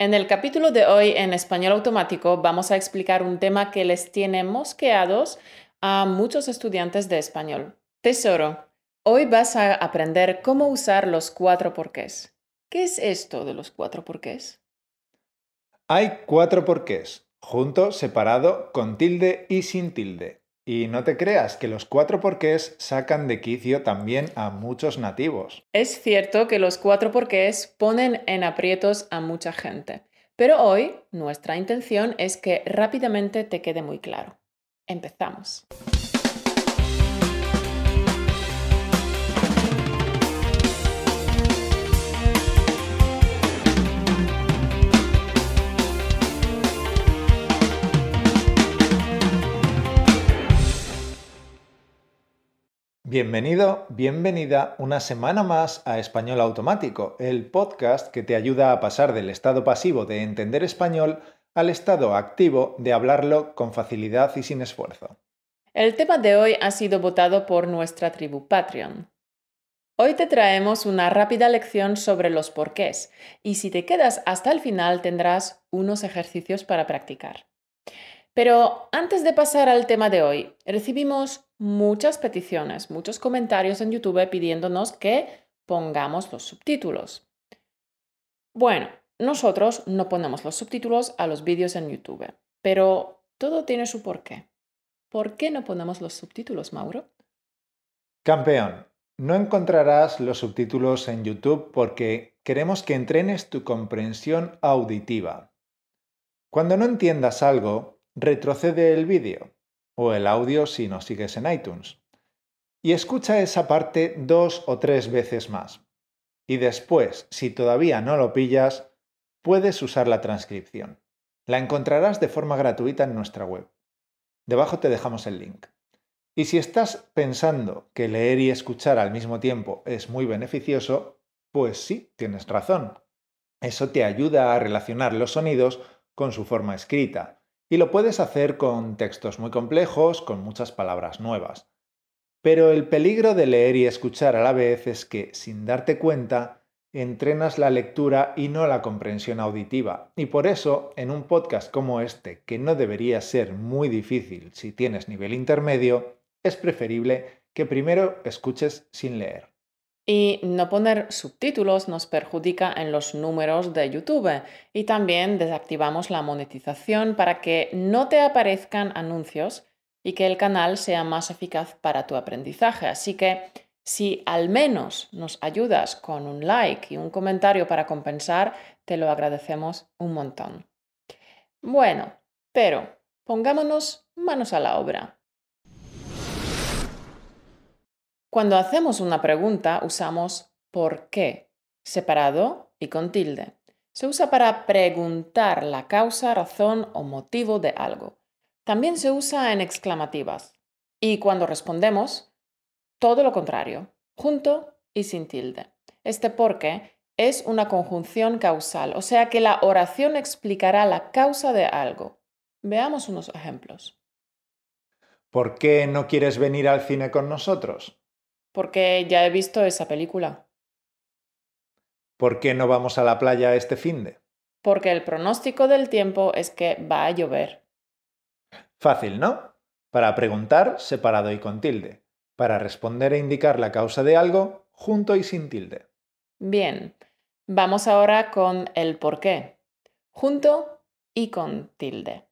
En el capítulo de hoy en español automático vamos a explicar un tema que les tiene mosqueados a muchos estudiantes de español. Tesoro, hoy vas a aprender cómo usar los cuatro porqués. ¿Qué es esto de los cuatro porqués? Hay cuatro porqués, junto, separado, con tilde y sin tilde. Y no te creas que los cuatro porqués sacan de quicio también a muchos nativos. Es cierto que los cuatro porqués ponen en aprietos a mucha gente, pero hoy nuestra intención es que rápidamente te quede muy claro. Empezamos. Bienvenido, bienvenida una semana más a Español Automático, el podcast que te ayuda a pasar del estado pasivo de entender español al estado activo de hablarlo con facilidad y sin esfuerzo. El tema de hoy ha sido votado por nuestra tribu Patreon. Hoy te traemos una rápida lección sobre los porqués y si te quedas hasta el final tendrás unos ejercicios para practicar. Pero antes de pasar al tema de hoy, recibimos muchas peticiones, muchos comentarios en YouTube pidiéndonos que pongamos los subtítulos. Bueno, nosotros no ponemos los subtítulos a los vídeos en YouTube, pero todo tiene su porqué. ¿Por qué no ponemos los subtítulos, Mauro? Campeón, no encontrarás los subtítulos en YouTube porque queremos que entrenes tu comprensión auditiva. Cuando no entiendas algo, retrocede el vídeo o el audio si no sigues en iTunes y escucha esa parte dos o tres veces más. Y después, si todavía no lo pillas, puedes usar la transcripción. La encontrarás de forma gratuita en nuestra web. Debajo te dejamos el link. Y si estás pensando que leer y escuchar al mismo tiempo es muy beneficioso, pues sí, tienes razón. Eso te ayuda a relacionar los sonidos con su forma escrita, y lo puedes hacer con textos muy complejos, con muchas palabras nuevas. Pero el peligro de leer y escuchar a la vez es que, sin darte cuenta, entrenas la lectura y no la comprensión auditiva. Y por eso, en un podcast como este, que no debería ser muy difícil si tienes nivel intermedio, es preferible que primero escuches sin leer. Y no poner subtítulos nos perjudica en los números de YouTube y también desactivamos la monetización para que no te aparezcan anuncios y que el canal sea más eficaz para tu aprendizaje. Así que si al menos nos ayudas con un like y un comentario para compensar, te lo agradecemos un montón. Bueno, pero pongámonos manos a la obra. Cuando hacemos una pregunta usamos ¿por qué? separado y con tilde. Se usa para preguntar la causa, razón o motivo de algo. También se usa en exclamativas. Y cuando respondemos, todo lo contrario, junto y sin tilde. Este por qué es una conjunción causal, o sea que la oración explicará la causa de algo. Veamos unos ejemplos. ¿Por qué no quieres venir al cine con nosotros? Porque ya he visto esa película. ¿Por qué no vamos a la playa este fin de? Porque el pronóstico del tiempo es que va a llover. Fácil, ¿no? Para preguntar, separado y con tilde. Para responder e indicar la causa de algo, junto y sin tilde. Bien, vamos ahora con el por qué. Junto y con tilde.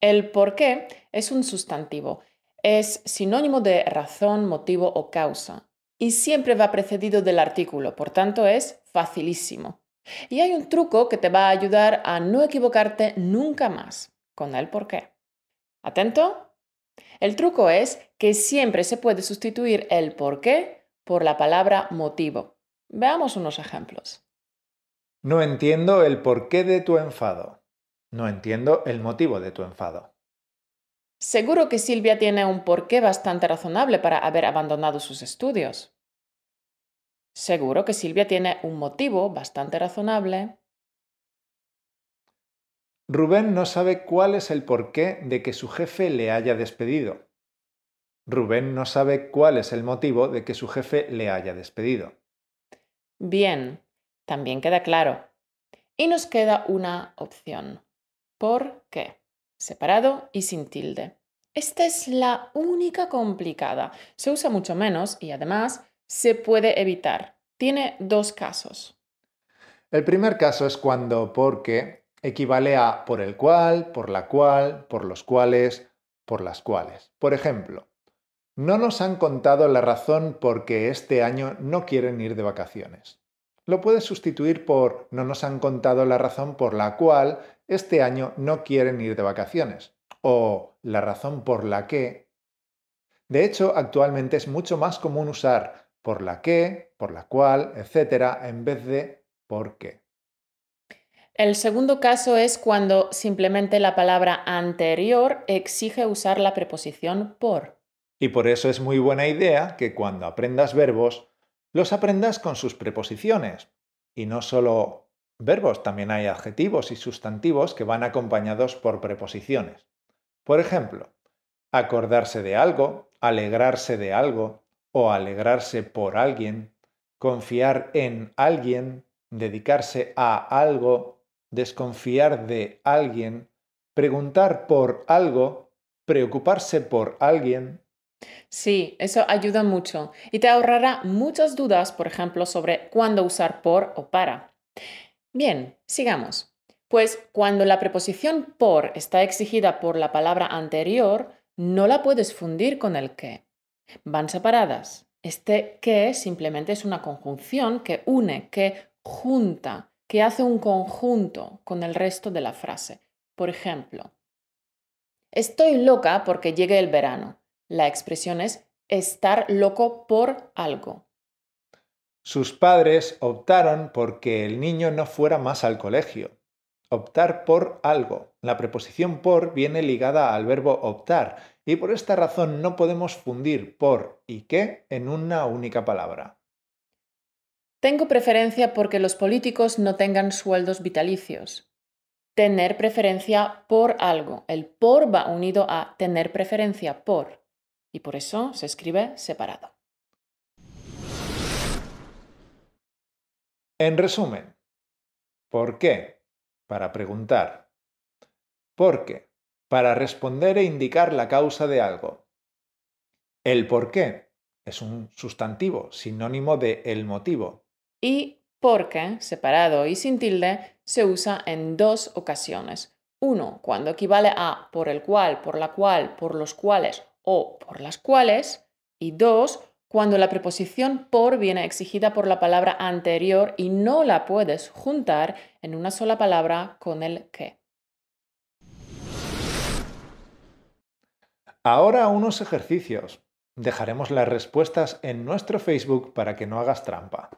El por qué es un sustantivo es sinónimo de razón, motivo o causa y siempre va precedido del artículo, por tanto es facilísimo. Y hay un truco que te va a ayudar a no equivocarte nunca más con el por qué. ¿Atento? El truco es que siempre se puede sustituir el por qué por la palabra motivo. Veamos unos ejemplos. No entiendo el porqué de tu enfado. No entiendo el motivo de tu enfado. Seguro que Silvia tiene un porqué bastante razonable para haber abandonado sus estudios. Seguro que Silvia tiene un motivo bastante razonable. Rubén no sabe cuál es el porqué de que su jefe le haya despedido. Rubén no sabe cuál es el motivo de que su jefe le haya despedido. Bien, también queda claro. Y nos queda una opción. ¿Por qué? Separado y sin tilde. Esta es la única complicada. Se usa mucho menos y además se puede evitar. Tiene dos casos. El primer caso es cuando porque equivale a por el cual, por la cual, por los cuales, por las cuales. Por ejemplo, no nos han contado la razón por qué este año no quieren ir de vacaciones. Lo puedes sustituir por no nos han contado la razón por la cual este año no quieren ir de vacaciones o la razón por la que. De hecho, actualmente es mucho más común usar por la que, por la cual, etc., en vez de por qué. El segundo caso es cuando simplemente la palabra anterior exige usar la preposición por. Y por eso es muy buena idea que cuando aprendas verbos, los aprendas con sus preposiciones. Y no solo verbos, también hay adjetivos y sustantivos que van acompañados por preposiciones. Por ejemplo, acordarse de algo, alegrarse de algo o alegrarse por alguien, confiar en alguien, dedicarse a algo, desconfiar de alguien, preguntar por algo, preocuparse por alguien. Sí, eso ayuda mucho y te ahorrará muchas dudas, por ejemplo, sobre cuándo usar por o para. Bien, sigamos. Pues cuando la preposición por está exigida por la palabra anterior, no la puedes fundir con el que. Van separadas. Este que simplemente es una conjunción que une, que junta, que hace un conjunto con el resto de la frase. Por ejemplo, estoy loca porque llegue el verano. La expresión es estar loco por algo. Sus padres optaron porque el niño no fuera más al colegio optar por algo. La preposición por viene ligada al verbo optar y por esta razón no podemos fundir por y qué en una única palabra. Tengo preferencia porque los políticos no tengan sueldos vitalicios. Tener preferencia por algo. El por va unido a tener preferencia por y por eso se escribe separado. En resumen, ¿por qué? para preguntar. ¿Por qué? Para responder e indicar la causa de algo. El por qué es un sustantivo, sinónimo de el motivo. Y porque, separado y sin tilde, se usa en dos ocasiones. Uno, cuando equivale a por el cual, por la cual, por los cuales o por las cuales. Y dos, cuando la preposición por viene exigida por la palabra anterior y no la puedes juntar en una sola palabra con el que. Ahora unos ejercicios. Dejaremos las respuestas en nuestro Facebook para que no hagas trampa.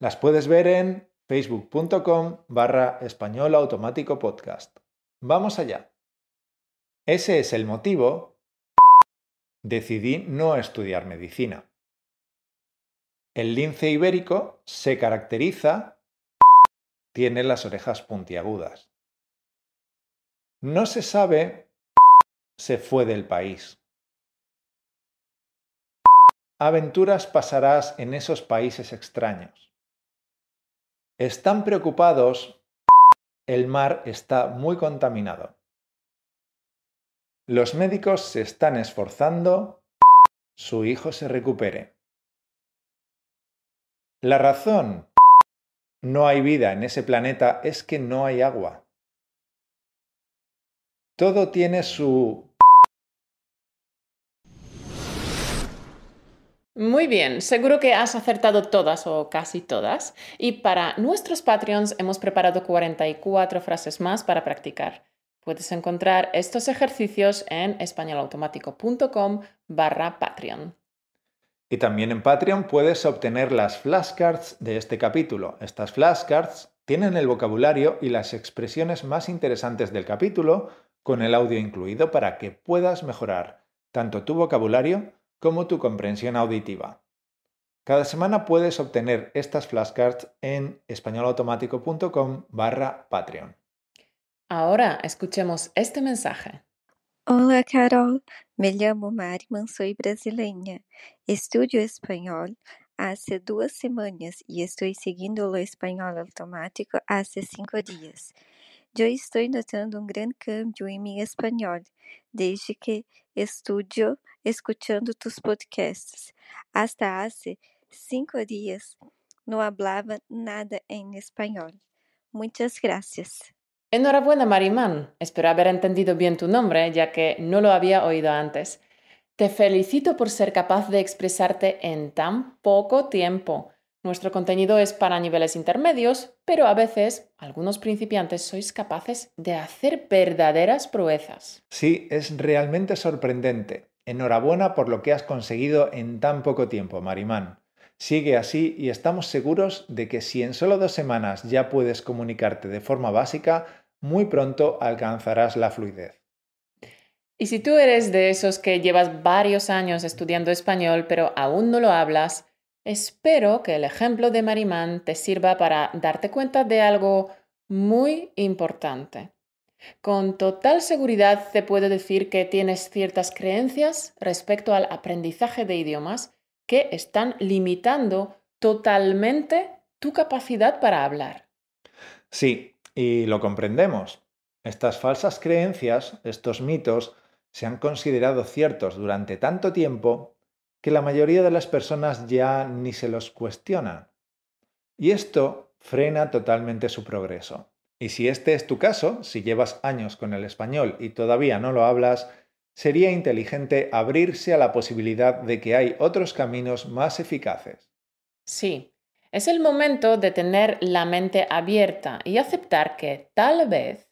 Las puedes ver en facebook.com barra español automático podcast. Vamos allá. Ese es el motivo. Decidí no estudiar medicina. El lince ibérico se caracteriza, tiene las orejas puntiagudas. No se sabe, se fue del país. Aventuras pasarás en esos países extraños. Están preocupados, el mar está muy contaminado. Los médicos se están esforzando, su hijo se recupere. La razón no hay vida en ese planeta es que no hay agua. Todo tiene su... Muy bien, seguro que has acertado todas o casi todas. Y para nuestros Patreons hemos preparado 44 frases más para practicar. Puedes encontrar estos ejercicios en españolautomático.com barra Patreon. Y también en Patreon puedes obtener las flashcards de este capítulo. Estas flashcards tienen el vocabulario y las expresiones más interesantes del capítulo con el audio incluido para que puedas mejorar tanto tu vocabulario como tu comprensión auditiva. Cada semana puedes obtener estas flashcards en españolautomático.com barra Patreon. Ahora escuchemos este mensaje. Hola, Carol. Me llamo Mari, soy brasileña. Estudio español hace duas semanas y estoy siguiendo lo español automático hace cinco días. Yo estoy notando un gran cambio en mi español desde que estudio escuchando tus podcasts. Hasta hace cinco días no hablaba nada en español. Muchas gracias. Enhorabuena, Marimán. Espero haber entendido bien tu nombre, ya que no lo había oído antes. Te felicito por ser capaz de expresarte en tan poco tiempo. Nuestro contenido es para niveles intermedios, pero a veces algunos principiantes sois capaces de hacer verdaderas proezas. Sí, es realmente sorprendente. Enhorabuena por lo que has conseguido en tan poco tiempo, Marimán. Sigue así y estamos seguros de que si en solo dos semanas ya puedes comunicarte de forma básica, muy pronto alcanzarás la fluidez. Y si tú eres de esos que llevas varios años estudiando español pero aún no lo hablas, espero que el ejemplo de Marimán te sirva para darte cuenta de algo muy importante. Con total seguridad te puedo decir que tienes ciertas creencias respecto al aprendizaje de idiomas que están limitando totalmente tu capacidad para hablar. Sí, y lo comprendemos. Estas falsas creencias, estos mitos, se han considerado ciertos durante tanto tiempo que la mayoría de las personas ya ni se los cuestionan. Y esto frena totalmente su progreso. Y si este es tu caso, si llevas años con el español y todavía no lo hablas, sería inteligente abrirse a la posibilidad de que hay otros caminos más eficaces. Sí, es el momento de tener la mente abierta y aceptar que tal vez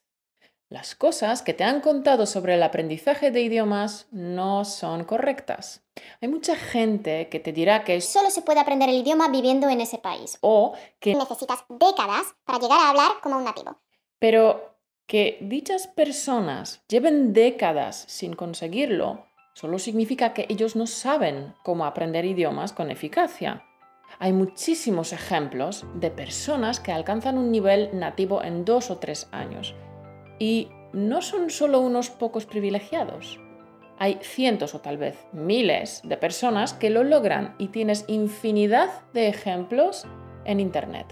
las cosas que te han contado sobre el aprendizaje de idiomas no son correctas. Hay mucha gente que te dirá que solo se puede aprender el idioma viviendo en ese país o que necesitas décadas para llegar a hablar como un nativo. Pero que dichas personas lleven décadas sin conseguirlo solo significa que ellos no saben cómo aprender idiomas con eficacia. Hay muchísimos ejemplos de personas que alcanzan un nivel nativo en dos o tres años. Y no son solo unos pocos privilegiados. Hay cientos o tal vez miles de personas que lo logran y tienes infinidad de ejemplos en Internet.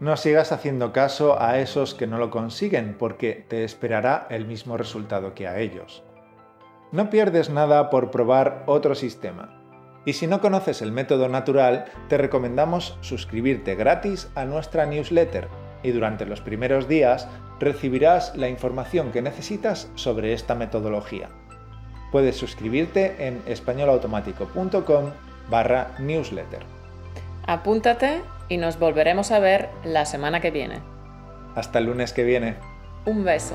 No sigas haciendo caso a esos que no lo consiguen porque te esperará el mismo resultado que a ellos. No pierdes nada por probar otro sistema. Y si no conoces el método natural, te recomendamos suscribirte gratis a nuestra newsletter y durante los primeros días recibirás la información que necesitas sobre esta metodología. Puedes suscribirte en españolautomático.com barra newsletter. Apúntate y nos volveremos a ver la semana que viene. Hasta el lunes que viene. Un beso.